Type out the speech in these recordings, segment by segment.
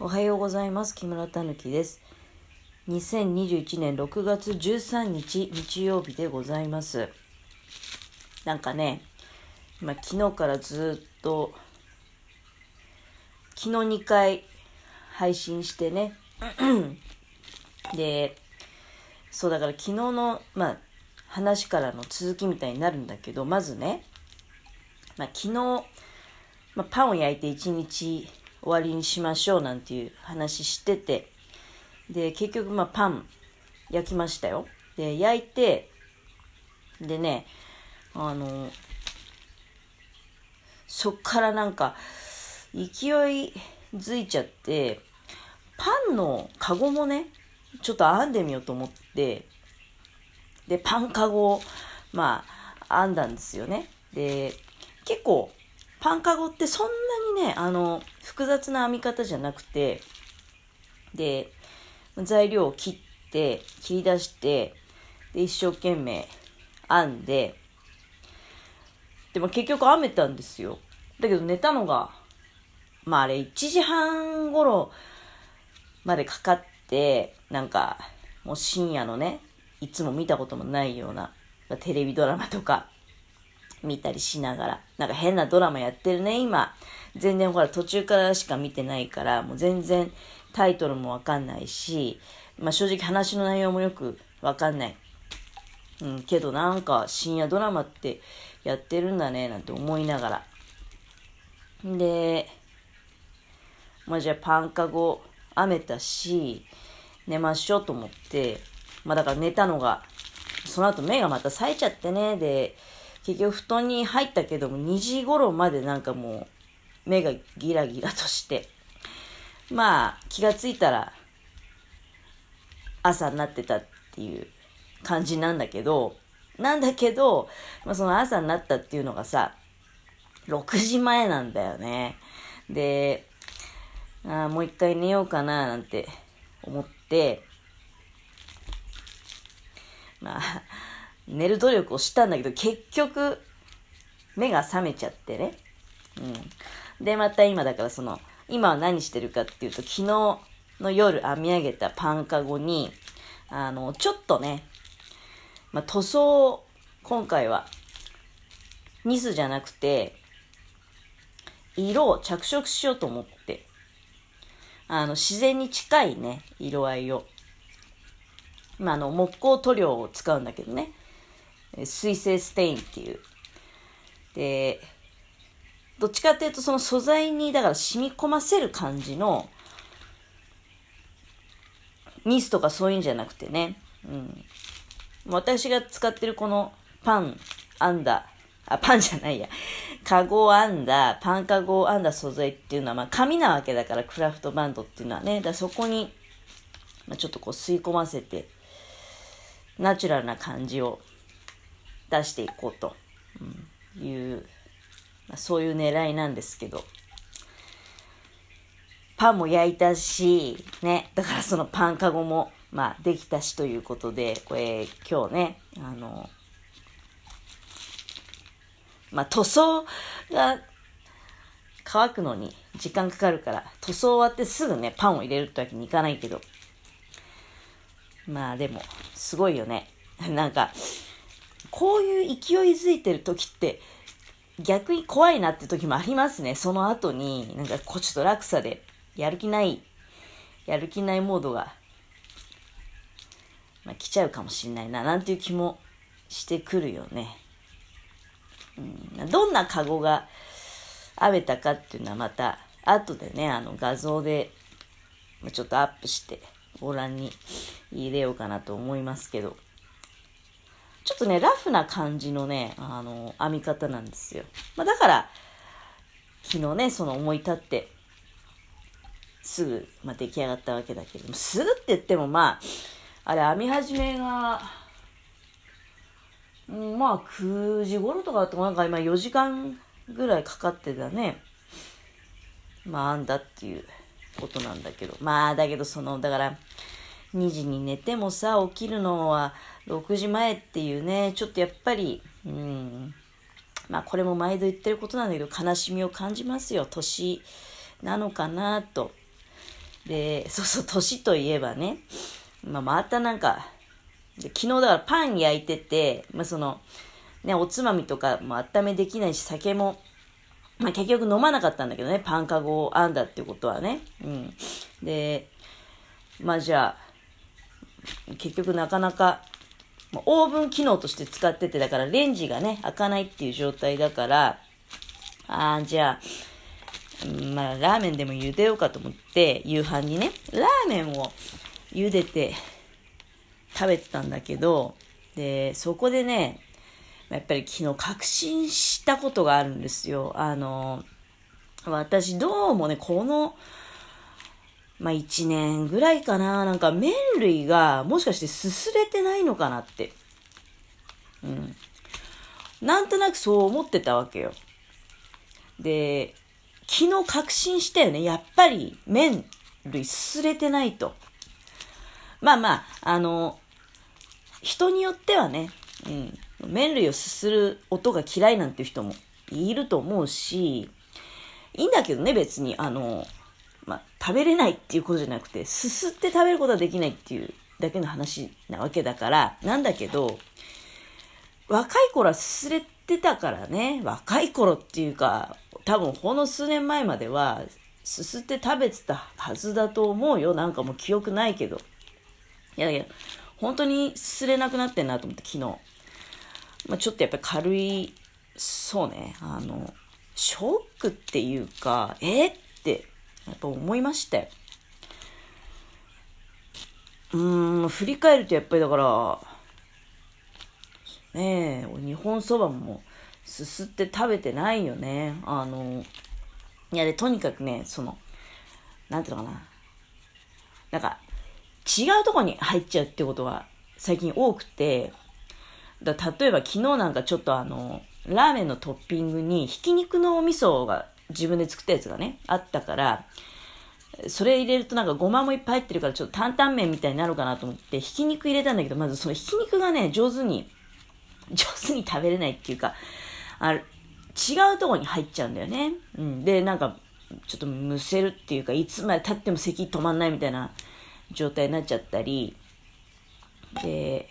おはようございます。木村たぬきです。2021年6月13日日曜日でございます。なんかね、まあ、昨日からずっと、昨日2回配信してね。で、そうだから昨日の、まあ、話からの続きみたいになるんだけど、まずね、まあ、昨日、まあ、パンを焼いて1日終わりにしましょうなんていう話してて、で、結局まあパン焼きましたよ。で、焼いて、でね、あの、そっからなんか、勢いづいちゃって、パンのカゴもね、ちょっと編んでみようと思って、で、パンカゴを、まあ、編んだんですよね。で、結構、パンカゴってそんなにね、あの、複雑な編み方じゃなくて、で、材料を切って、切り出して、で、一生懸命編んで、でも結局編めたんですよ。だけど寝たのが、まああれ1時半頃までかかって、なんか、もう深夜のね、いつも見たこともないようなテレビドラマとか見たりしながら、なんか変なドラマやってるね、今。全然ほら途中からしか見てないから、もう全然タイトルもわかんないし、まあ正直話の内容もよくわかんない。うん、けどなんか深夜ドラマってやってるんだね、なんて思いながら。で、まあじゃあパンカゴ編めたし、寝ましょうと思って、まあだから寝たのが、その後目がまた冴えちゃってね、で、結局布団に入ったけども2時頃までなんかもう目がギラギラとして、まあ気がついたら朝になってたっていう感じなんだけど、なんだけど、まあ、その朝になったっていうのがさ、6時前なんだよね。で、あもう一回寝ようかななんて思って、まあ、寝る努力をしたんだけど、結局、目が覚めちゃってね。うん。で、また今だからその、今は何してるかっていうと、昨日の夜編み上げたパンカゴに、あの、ちょっとね、まあ、塗装を今回は、ニスじゃなくて、色を着色しようと思って、あの、自然に近いね、色合いを。まあ、あの、木工塗料を使うんだけどね。水性ステインっていう。で、どっちかっていうとその素材にだから染み込ませる感じのニスとかそういうんじゃなくてね。うん。私が使ってるこのパン編んだ、あ、パンじゃないや。カゴを編んだ、パンカゴを編んだ素材っていうのは、まあ紙なわけだから、クラフトバンドっていうのはね。だからそこに、まあ、ちょっとこう吸い込ませて、ナチュラルな感じを出していこうと。いう、まあ、そういう狙いなんですけど、パンも焼いたし、ね、だからそのパンカゴも、まあ、できたしということで、これ、今日ね、あの、まあ、塗装が乾くのに時間かかるから、塗装終わってすぐね、パンを入れるってわけにいかないけど、まあでも、すごいよね。なんか、こういう勢いづいてる時って、逆に怖いなって時もありますね。その後に、なんかこうちょっと落差で、やる気ない、やる気ないモードが、まあ、来ちゃうかもしんないな、なんていう気もしてくるよね。うん、どんなカゴが編めたかっていうのはまた、後でね、あの画像で、ちょっとアップして、ご覧に入れようかなと思いますけど、ちょっとね、ラフな感じのね、あの、編み方なんですよ。まあ、だから、昨日ね、その思い立って、すぐ、まあ、出来上がったわけだけども、すぐって言ってもまあ、あれ編み始めが、まあ9時頃とかだとなんか今4時間ぐらいかかってたね。まあ編んだっていうことなんだけど。まあだけどその、だから、2時に寝てもさ、起きるのは6時前っていうね、ちょっとやっぱり、うん、まあこれも毎度言ってることなんだけど、悲しみを感じますよ。年なのかなとで、そうそう、年といえばね、まあ、またなんか、で昨日だからパン焼いてて、まあ、その、ね、おつまみとかも温めできないし、酒も、まあ、結局飲まなかったんだけどね、パンカゴを編んだっていうことはね。うん。で、まあじゃあ、結局なかなか、オーブン機能として使ってて、だからレンジがね、開かないっていう状態だから、ああ、じゃあ、まあ、ラーメンでも茹でようかと思って、夕飯にね、ラーメンを茹でて食べてたんだけど、で、そこでね、やっぱり昨日確信したことがあるんですよ。あの、私どうもね、この、まあ、1年ぐらいかな、なんか麺類がもしかしてすすれてないのかなって。うん。なんとなくそう思ってたわけよ。で、昨日確信したよね。やっぱり麺類すすれてないと。まあまあ、あの、人によってはね、うん、麺類をすする音が嫌いなんていう人もいると思うし、いいんだけどね、別に。あの、まあ、食べれないっていうことじゃなくて、すすって食べることはできないっていうだけの話なわけだから、なんだけど、若い頃はすすれてたからね、若い頃っていうか、多分ほんの数年前までは、すすって食べてたはずだと思うよ。なんかもう記憶ないけど。いやだけど、本当にすすれなくなってんなと思って昨日。まあ、ちょっとやっぱり軽い、そうね、あの、ショックっていうか、えって、やっぱ思いましたよ。うーん、振り返るとやっぱりだから、ねえ、日本そばもすすって食べてないよね。あの、いやで、とにかくね、その、なんていうのかな。なんか、違うとこに入っちゃうってことが最近多くて、だ例えば昨日なんかちょっとあの、ラーメンのトッピングにひき肉のお味噌が自分で作ったやつがね、あったから、それ入れるとなんかごまもいっぱい入ってるからちょっと担々麺みたいになるかなと思ってひき肉入れたんだけど、まずそのひき肉がね、上手に、上手に食べれないっていうか、あ違うとこに入っちゃうんだよね。うん。で、なんか、ちょっとむせるっていうか、いつまで経っても咳止まんないみたいな状態になっちゃったり、で、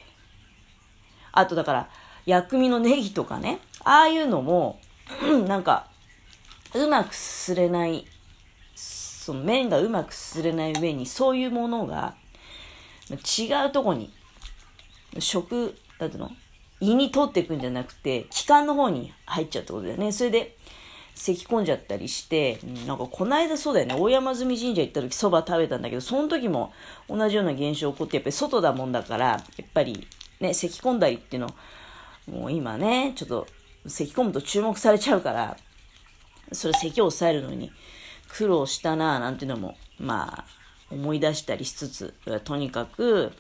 あとだから、薬味のネギとかね、ああいうのも、なんか、うまくすすれない、その麺がうまくすすれない上に、そういうものが、違うとこに、食、だっての？胃に通っていくんじゃなくて、気管の方に入っちゃうってことだよね。それで、咳き込んじゃったりして、なんかこの間そうだよね、大山積神社行った時そば食べたんだけど、その時も同じような現象起こって、やっぱり外だもんだから、やっぱりね、咳き込んだりっていうの、もう今ね、ちょっと咳き込むと注目されちゃうから、それ咳を抑えるのに苦労したなぁなんていうのも、まあ、思い出したりしつつ、とにかく、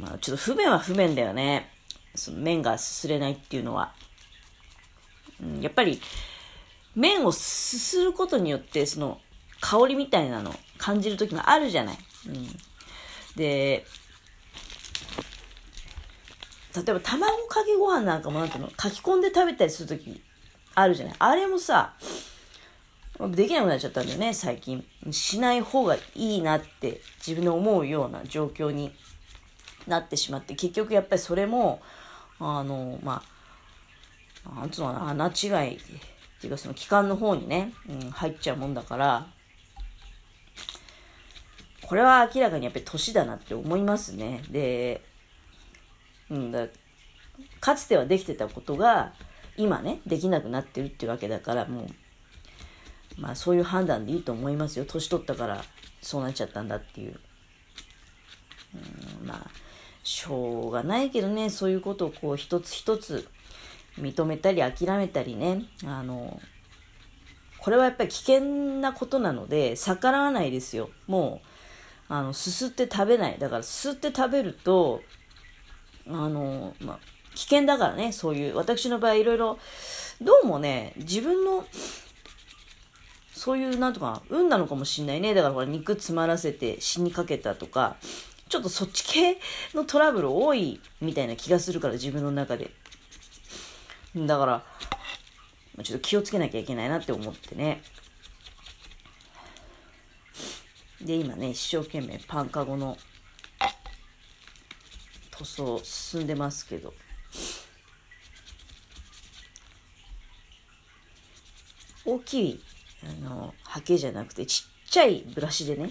まあ、ちょっと不便は不便だよね。その麺がすすれないっていうのは。うん、やっぱり、麺をすすることによって、その、香りみたいなの感じる時もあるじゃない。うん。で、例えば卵かけご飯なんかもなんていうの、書き込んで食べたりする時あるじゃない。あれもさ、できなくなっちゃったんだよね、最近。しない方がいいなって自分で思うような状況になってしまって、結局やっぱりそれも、あの、まあ、なんつうのかな、穴違いっていうかその気管の方にね、うん、入っちゃうもんだから、これは明らかにやっぱり年だなって思いますね。で、うん、だかつてはできてたことが、今ね、できなくなってるっていうわけだから、もう、まあそういう判断でいいと思いますよ。年取ったからそうなっちゃったんだっていう。うん、まあ、しょうがないけどね、そういうことをこう一つ一つ認めたり諦めたりね、あの、これはやっぱり危険なことなので、逆らわないですよ。もう、あの、すすって食べない。だから、すすって食べると、あの、まあ、危険だからね、そういう、私の場合いろいろ、どうもね、自分の、そういう、なんとか、運なのかもしんないね。だから、肉詰まらせて死にかけたとか、ちょっとそっち系のトラブル多いみたいな気がするから、自分の中で。だから、ちょっと気をつけなきゃいけないなって思ってね。で、今ね、一生懸命パンカゴの塗装進んでますけど、大きい、あの、ハケじゃなくて、ちっちゃいブラシでね、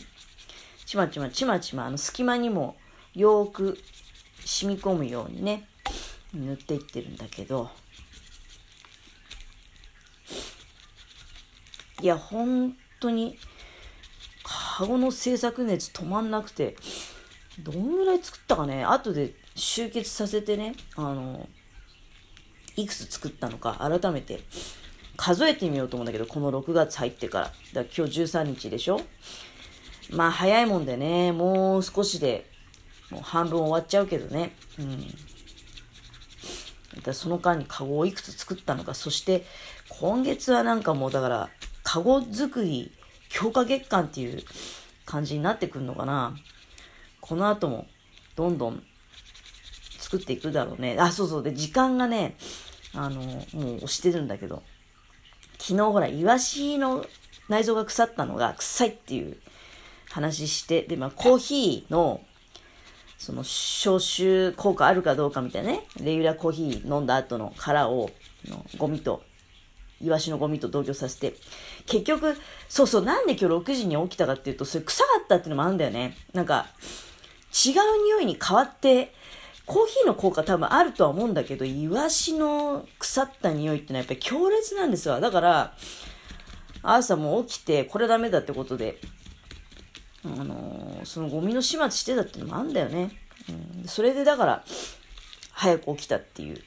ちまちまちまちま、あの、隙間にもよーく染み込むようにね、塗っていってるんだけど、いや、本当に、カゴの制作熱止まんなくて、どんぐらい作ったかね、後で集結させてね、あの、いくつ作ったのか改めて数えてみようと思うんだけど、この6月入ってから。だから今日13日でしょ？まあ早いもんでね、もう少しで、もう半分終わっちゃうけどね。うん。だその間にカゴをいくつ作ったのか、そして今月はなんかもうだから、カゴ作り強化月間っていう感じになってくるのかな。この後もどんどん作っていくだろうね。あ、そうそう。で、時間がね、あの、もう押してるんだけど、昨日ほら、イワシの内臓が腐ったのが臭いっていう話して、で、まあ、コーヒーの、その、消臭効果あるかどうかみたいなね、レギュラーコーヒー飲んだ後の殻を、のゴミと、イワシのゴミと同居させて、結局、そうそう、なんで今日6時に起きたかっていうと、それ臭かったっていうのもあるんだよね。なんか、違う匂いに変わって、コーヒーの効果多分あるとは思うんだけど、イワシの腐った匂いってのはやっぱり強烈なんですわ。だから、朝も起きて、これダメだってことで、あのー、そのゴミの始末してたってのもあんだよね。うん、それでだから、早く起きたっていう